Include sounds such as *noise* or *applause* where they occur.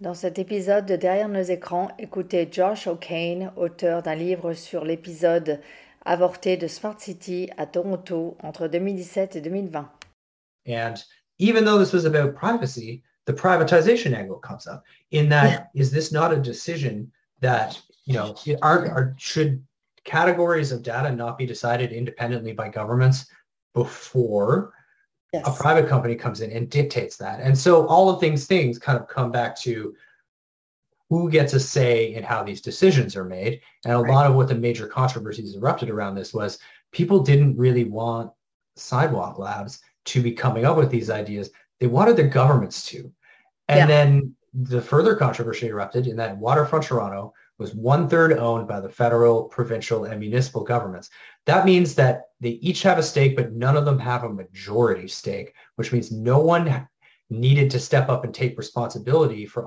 Dans cet épisode de Derrière nos écrans, écoutez Josh O'Kane, auteur d'un livre sur l'épisode avorté de Smart City à Toronto entre 2017 et 2020. And even though this was about privacy, the privatization angle comes up in that *laughs* is this not a decision that, you know, are, are, should categories of data not be decided independently by governments before yes. a private company comes in and dictates that. And so all of these things kind of come back to who gets a say in how these decisions are made. And a right. lot of what the major controversies erupted around this was people didn't really want sidewalk labs to be coming up with these ideas. They wanted their governments to. And yeah. then the further controversy erupted in that Waterfront Toronto was one third owned by the federal, provincial, and municipal governments. That means that they each have a stake, but none of them have a majority stake, which means no one needed to step up and take responsibility for all